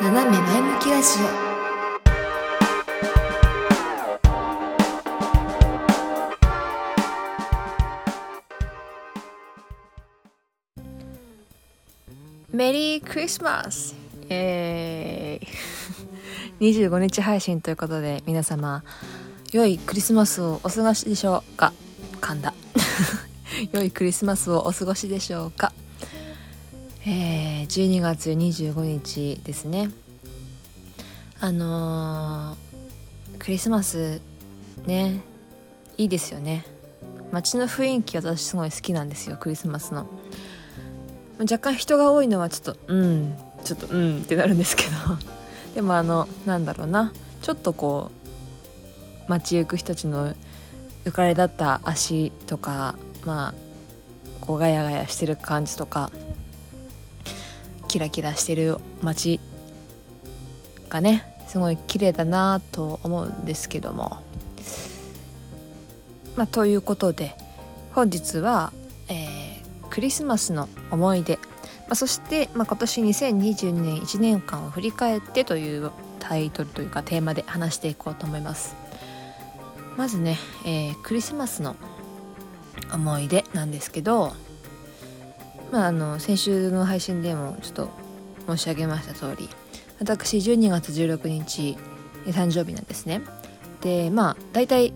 斜め前向きラジオ。メリークリスマス。えー、25日配信ということで皆様良いクリスマスをお過ごしでしょうか。噛んだ良いクリスマスをお過ごしでしょうか。えー、12月25日ですね。あのー、クリスマスね。いいですよね。街の雰囲気私すごい好きなんですよクリスマスの。若干人が多いのはちょっとうんちょっとうんってなるんですけど。でもあのなんだろうな。ちょっとこう街行く人たちの浮かれ立った足とかまあこうガヤガヤしてる感じとかキラキラしてる街がねすごい綺麗だなと思うんですけども。まあということで本日は、えー、クリスマスの思い出、まあ、そして、まあ、今年2022年1年間を振り返ってというタイトルというかテーマで話していこうと思います。まずね、えー、クリスマスの思い出なんですけどまあ、あの先週の配信でもちょっと申し上げました通り私12月16日誕生日なんですね。でまあ大体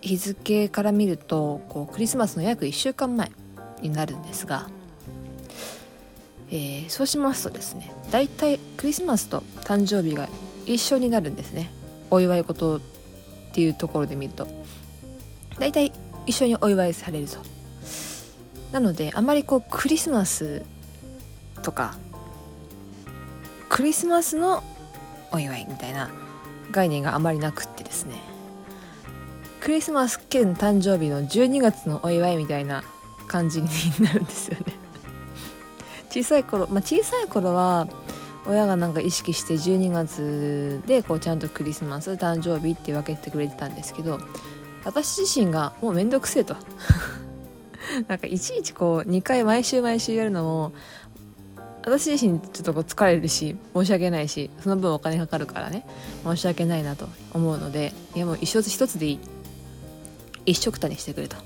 日付から見るとこうクリスマスの約1週間前になるんですが、えー、そうしますとですね大体クリスマスと誕生日が一緒になるんですね。お祝い事っていうところで見ると。大体一緒にお祝いされるとなのであまりこうクリスマスとかクリスマスのお祝いみたいな概念があまりなくってですね。クリスマス兼誕生日の12月のお祝いみたいな感じになるんですよね。小さい頃まあ小さい頃は親がなんか意識して12月でこうちゃんとクリスマス誕生日って分けてくれてたんですけど私自身がもうめんどくせえと。なんかいちいちこう2回毎週毎週やるのも私自身ちょっとこう疲れるし申し訳ないしその分お金かかるからね申し訳ないなと思うのでいやもう一つ一つでいい。一食たにしてくれと。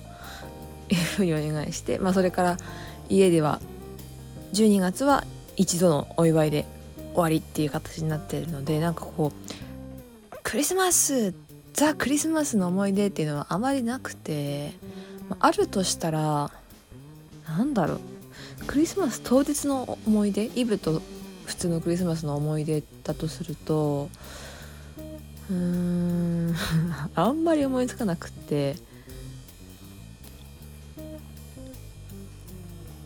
いうふうにお願いして、まあ、それから家では12月は一度のお祝いで終わりっていう形になっているのでなんかこうクリスマスザ・クリスマスの思い出っていうのはあまりなくてあるとしたらなんだろう。クリスマス当日の思い出？イブと普通のクリスマスの思い出だとするとうーん あんまり思いつかなくって。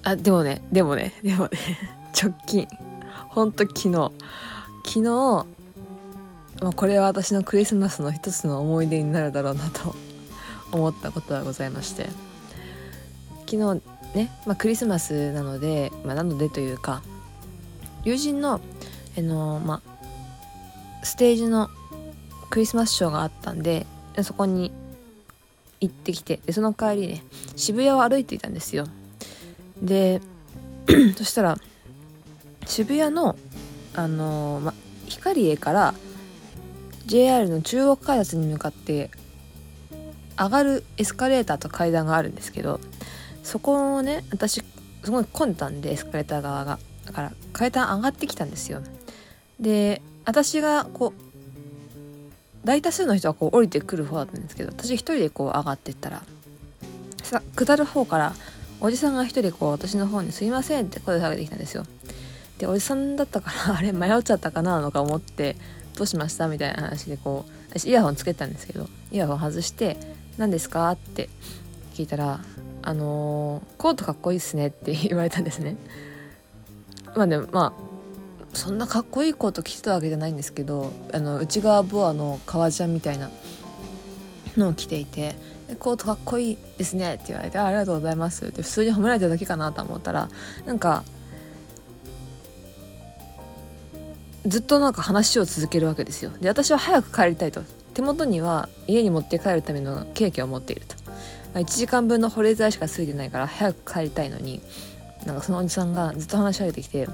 あでもねでもねでもね。直近。ほんと昨日。昨日まあ、これは私のクリスマスの一つの思い出になるだろうなと。思ったことはございまして。昨日ね、まあ、クリスマスなので、まあ、なのでというか友人のあの、まあ、ステージのクリスマスショーがあったんでそこに行ってきてでその帰りね渋谷を歩いていたんですよ。で そしたら渋谷のあのま光栄から JR の中央開発に向かって上がるエスカレーターと階段があるんですけどそこをね私すごい混んでたんでエスカレーター側が。だから階段上がってきたんですよ。で私がこう大多数の人はこう降りてくる方だったんですけど私一人でこう上がってったらさ下る方からおじさんが一人こう私の方に「すいません」って声をかけてきたんですよ。でおじさんだったから あれ迷っちゃったかなとか思ってどうしました？みたいな話でこう私イヤホンつけたんですけどイヤホン外して何ですか?」って聞いたら「あのー、コートかっこいいっすね」って 言われたんですね。まあでもまあそんなかっこいいコート着てたわけじゃないんですけどあの内側ボアの革ジャンみたいなのを着ていて「コートかっこいいですね」って言われて「ありがとうございます」って普通に褒められただけかなと思ったらなんかずっとなんか話を続けるわけですよで私は早く帰りたいと手元には家に持って帰るためのケーキを持っていると。1時間分の保冷剤しかついてないから早く帰りたいのになんかそのおじさんがずっと話しかけてきて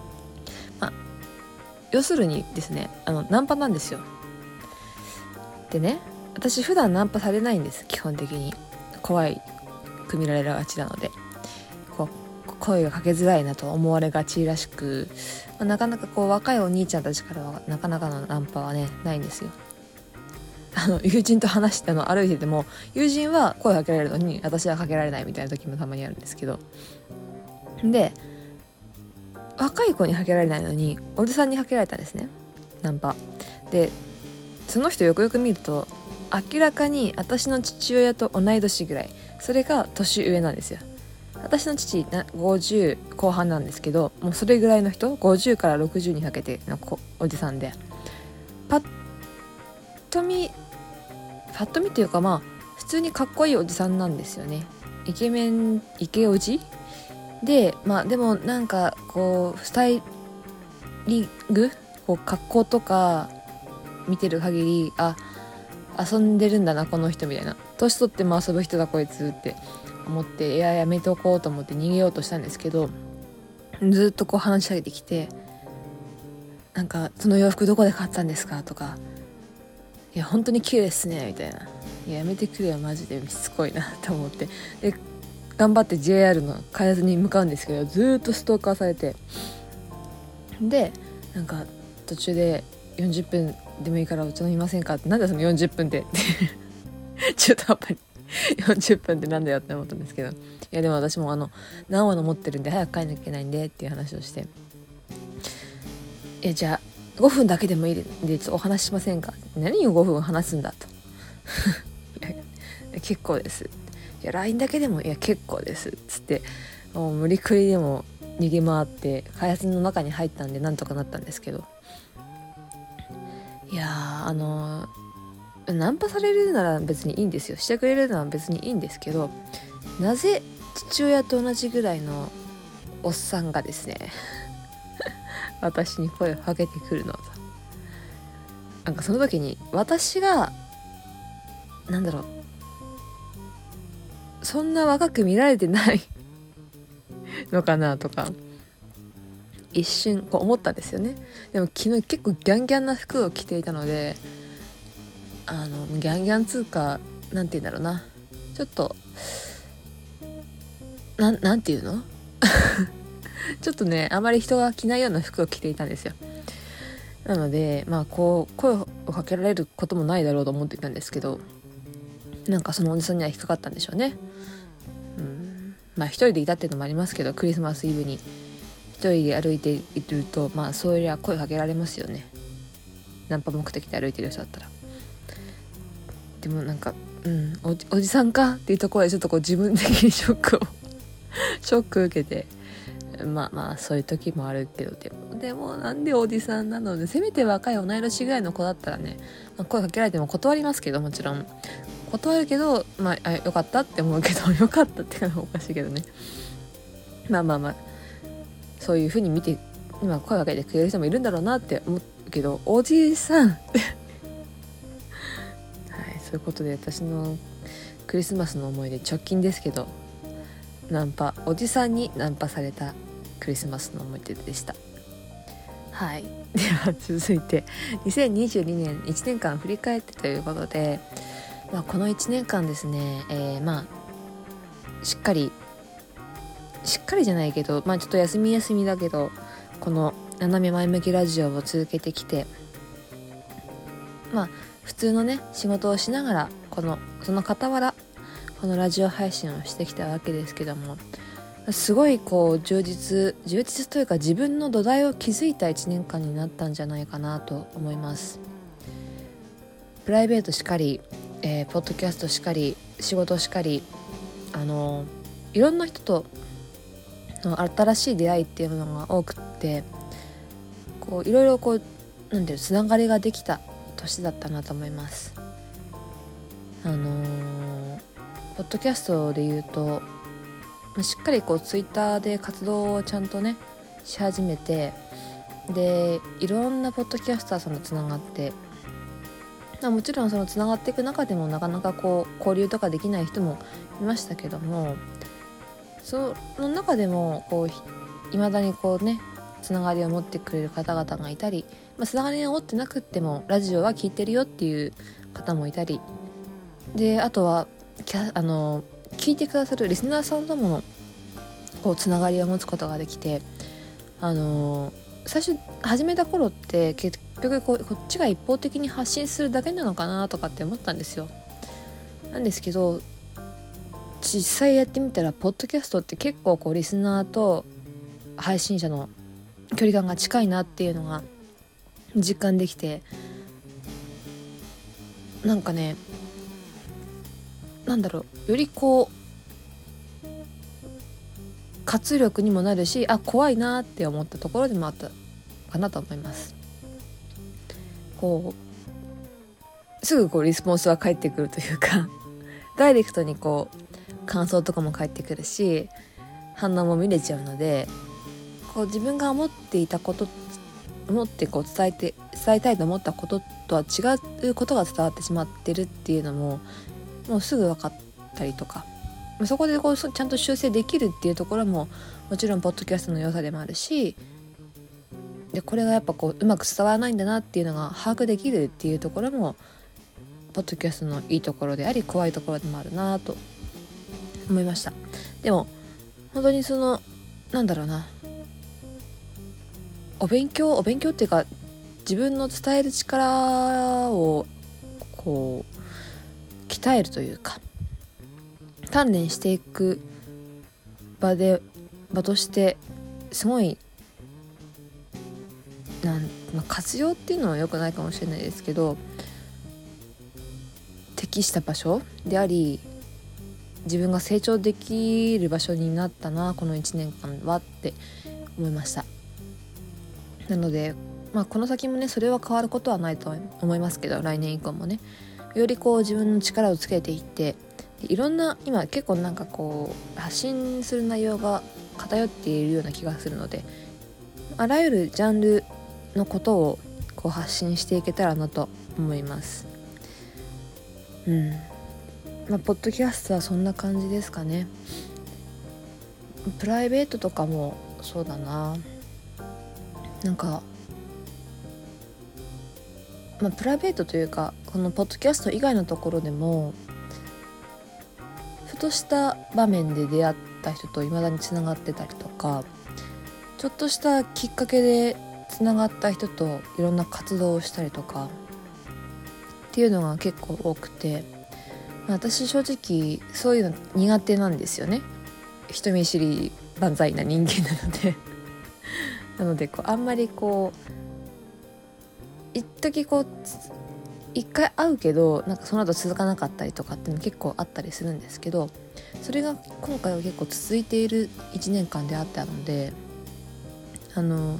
「まあ、要するにですねあのナンパなんですよ。でね私普段ナンパされないんです基本的に。怖いく見られがちなので。こう声がかけづらいなと思われがちらしく、ま、なかなかこう若いお兄ちゃんたちからはなかなかのナンパはねないんですよ。あの友人と話しての歩いてても友人は声をかけられるのに私はかけられないみたいな時もたまにあるんですけど。で若い子にかけられないのにおじさんにかけられたんですね。ナンパ。でその人よくよく見ると明らかに私の父親と同い年ぐらい。それが年上なんですよ。私の父な50後半なんですけどもうそれぐらいの人50から60にかけてのおじさんで。パッと見パッと見というかまあ普通にかっこいいおじさんなんですよね。イケメンイケおじでまあでもなんかこうスタイリング？こう格好とか見てる限りあ遊んでるんだなこの人みたいな。年取っても遊ぶ人だこいつって思っていややめておこうと思って逃げようとしたんですけどずっとこう話し上げてきてなんか「その洋服どこで買ったんですか?」とか「いや本当に綺麗ですね」みたいな「いややめてくれよマジで。しつこいな」と思って。で頑張って JR の開発に向かうんですけどずっとストーカーされて。でなんか途中で40分でもいいからお茶飲みませんか？ってなんでその40分で？中途半端に40分ってなんだよって思ったんですけど。いやでも私もあの何話の持ってるんで早く帰んなきゃいけないんでっていう話をして。えじゃあ5分だけでもいいんでちょっとお話ししませんか？何を5分話すんだと。結構です。いや LINE だけでもいや結構です。つってもう無理くりでも逃げ回って開発の中に入ったんでなんとかなったんですけど。いやあのナンパされるなら別にいいんですよ。してくれるのは別にいいんですけどなぜ父親と同じぐらいのおっさんがですね私に声をかけてくるのとなんかその時に私がなんだろう。そんな若く見られてない のかなとか一瞬こう思ったんですよね。でも昨日結構ギャンギャンな服を着ていたのであのギャンギャンつうか何て言うんだろうな。ちょっとななんて言うの？ちょっとねあまり人が着ないような服を着ていたんですよ。なのでまあこう声をかけられることもないだろうと思っていたんですけどなんかそのおじさんには引っかかったんでしょうね。うん。まあ一人でいたっていうのもありますけどクリスマスイブに一人で歩いているとまあそういりゃ声かけられますよね。ナンパ目的で歩いてる人だったら。でもなんかうん。おおじさんかっていうところでちょっとこう自分的にショックをショック受けて。まあまあそういう時もあるけどでもでもなんでおじさんなのでせめて若い同い年ぐらいの子だったらね、まあ、声かけられても断りますけどもちろん。断るけどまああよかったって思うけど よかったっていうのはおかしいけどね。まあまあまあそういう風に見て今声かけてくれる人もいるんだろうなって思うけどおじさんと いうことで私のクリスマスの思い出直近ですけどナンパおじさんにナンパされたクリスマスの思い出でした。はい。では続いて2022年1年間振り返ってということで、まあ、この1年間ですね、えー、まあしっかりしっかりじゃないけどまあちょっと休み休みだけどこの斜め前向きラジオを続けてきてまあ普通のね仕事をしながらこのその傍らこのラジオ配信をしてきたわけですけどもすごいこう充実充実というか自分の土台を築いた1年間になったんじゃないかなと思います。プライベートしかり、えー、ポッドキャストしかり仕事しかりあのいろんな人との新しい出会いっていうのが多くってこういろいろこうなんていうつながりができた年だったなと思います。あのー、ポッドキャストで言うとしっかりこうツイッターで活動をちゃんとねし始めてでいろんなポッドキャスターさんとつながってもちろんそのつながっていく中でもなかなかこう交流とかできない人もいましたけどもその中でもこういまだにこうねつながりを持ってくれる方々がいたり、まあ、つながりを持ってなくってもラジオは聞いてるよっていう方もいたりであとはあの聞いてくださるリスナーさんともこうつながりを持つことができてあの最初始めた頃って結局ここっちが一方的に発信するだけなのかなとかって思ったんですよ。なんですけど実際やってみたらポッドキャストって結構こうリスナーと配信者の距離感が近いなっていうのが実感できてなんかねなんだろう。よりこう活力にもなるしあ怖いなって思ったところでもあったかなと思います。こうすぐこうリスポンスは返ってくるというか ダイレクトにこう感想とかも返ってくるし反応も見れちゃうのでこう自分が思っていたこと思ってこう伝えて伝えたいと思ったこととは違うことが伝わってしまってるっていうのももうすぐ分かったりとか。そこでこうちゃんと修正できるっていうところももちろんポッドキャストの良さでもあるしでこれがやっぱこううまく伝わらないんだなっていうのが把握できるっていうところもポッドキャストのいいところであり怖いところでもあるなと思いました。でも本当にそのなんだろうな。お勉強お勉強っていうか自分の伝える力をこう鍛えるというか鍛錬していく場で場としてすごいなん、まあ、活用っていうのは良くないかもしれないですけど適した場所であり自分が成長できる場所になったなこの1年間はって思いました。なので、まあ、この先もねそれは変わることはないと思いますけど来年以降もね。よりこう自分の力をつけていっていろんな今結構なんかこう発信する内容が偏っているような気がするのであらゆるジャンルのことをこう発信していけたらなと思います。うん。まあポッドキャストはそんな感じですかね。プライベートとかもそうだな。なんかまあプライベートというかこのポッドキャスト以外のところでもふとした場面で出会った人と未だにつながってたりとかちょっとしたきっかけでつながった人といろんな活動をしたりとかっていうのが結構多くてまあ私正直そういうの苦手なんですよね。人見知り万歳な人間なので。なのでこうあんまりこう一時こう一回会うけどなんかその後続かなかったりとかっていうの結構あったりするんですけどそれが今回は結構続いている1年間であったのであの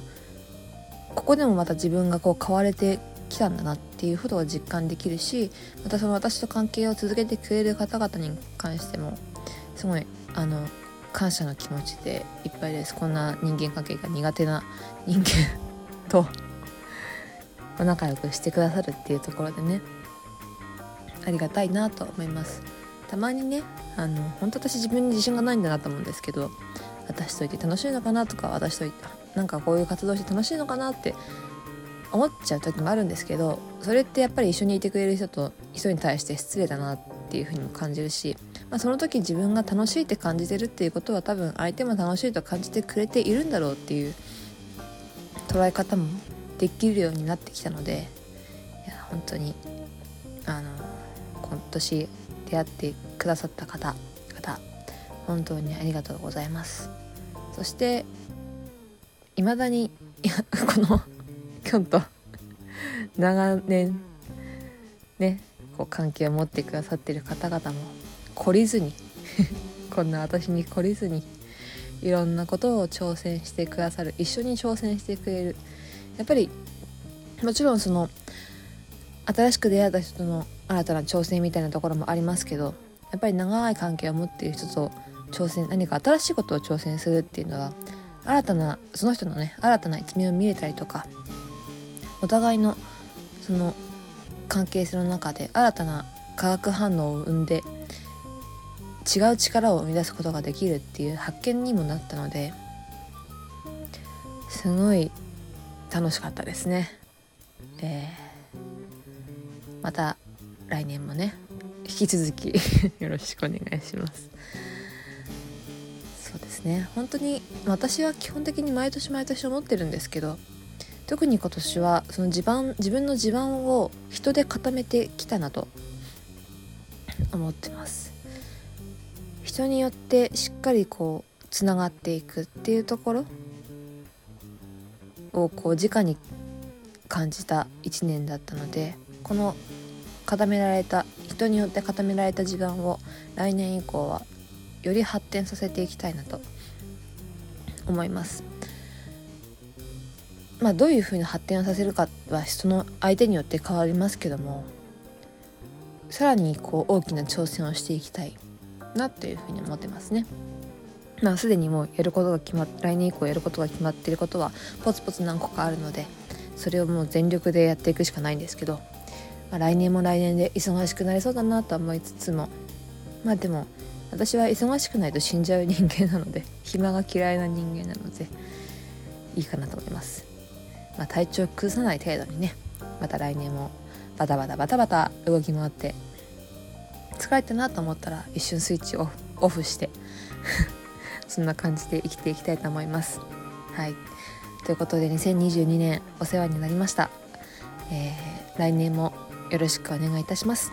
ここでもまた自分がこう変われてきたんだなっていうことを実感できるしまたその私と関係を続けてくれる方々に関してもすごいあの感謝の気持ちでいっぱいです。こんな人間関係が苦手な人間 と仲良くしてくださるっていうところでねありがたいなと思います。たまにねあの本当私自分に自信がないんだなと思うんですけど私といて楽しいのかなとか私といてなんかこういう活動して楽しいのかなって思っちゃう時もあるんですけどそれってやっぱり一緒にいてくれる人と人に対して失礼だなっていうふうにも感じるし、まあ、その時自分が楽しいって感じてるっていうことは多分相手も楽しいと感じてくれているんだろうっていう捉え方もできるようになってきたのでいや本当にあの今年出会ってくださった方方本当にありがとうございます。そして未だにいやこのきょんと長年ねこう関係を持ってくださってる方々も懲りずに こんな私に懲りずにいろんなことを挑戦してくださる一緒に挑戦してくれるやっぱりもちろんその新しく出会った人との新たな挑戦みたいなところもありますけどやっぱり長い関係を持っている人と挑戦何か新しいことを挑戦するっていうのは新たなその人のね新たな一面を見れたりとかお互いのその関係性の中で新たな化学反応を生んで違う力を生み出すことができるっていう発見にもなったのですごい楽しかったですね。えー、また来年もね引き続き よろしくお願いします。そうですね。本当に私は基本的に毎年毎年思ってるんですけど特に今年はその地盤自分の地盤を人で固めてきたなと思ってます。人によってしっかりこうつながっていくっていうところをこう直に感じた1年だったのでこの固められた人によって固められた時間を来年以降はより発展させていきたいなと思います。まあどういうふうに発展をさせるかはその相手によって変わりますけどもさらにこう大きな挑戦をしていきたいなというふうに思ってますね。まあ、すでにもうやることが決まっ来年以降やることが決まっていることはポツポツ何個かあるのでそれをもう全力でやっていくしかないんですけど、まあ、来年も来年で忙しくなりそうだなと思いつつもまあでも私は忙しくないと死んじゃう人間なので 暇が嫌いな人間なのでいいかなと思います、まあ、体調崩さない程度にねまた来年もバタバタバタバタ動き回って疲れたなと思ったら一瞬スイッチをオフしてそんな感じで生きていきたいと思います。はい。ということで2022年お世話になりました、えー、来年もよろしくお願いいたします。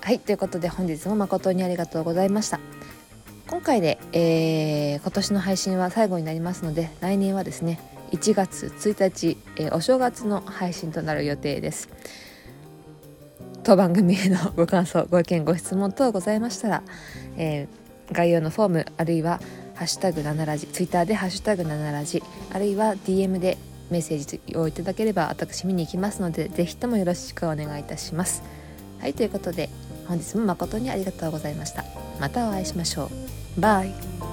はい。ということで本日も誠にありがとうございました。今回で、えー、今年の配信は最後になりますので来年はですね1月1日、えー、お正月の配信となる予定です。当番組へのご感想ご意見ご質問等ございましたら、えー、概要のフォームあるいは「ハッシュタグ7ラジ」ツイッターで「ハッシュタグ7ラジ」あるいは DM でメッセージをいただければ私見に行きますので是非ともよろしくお願いいたします。はいということで本日も誠にありがとうございました。またお会いしましょう。バイ。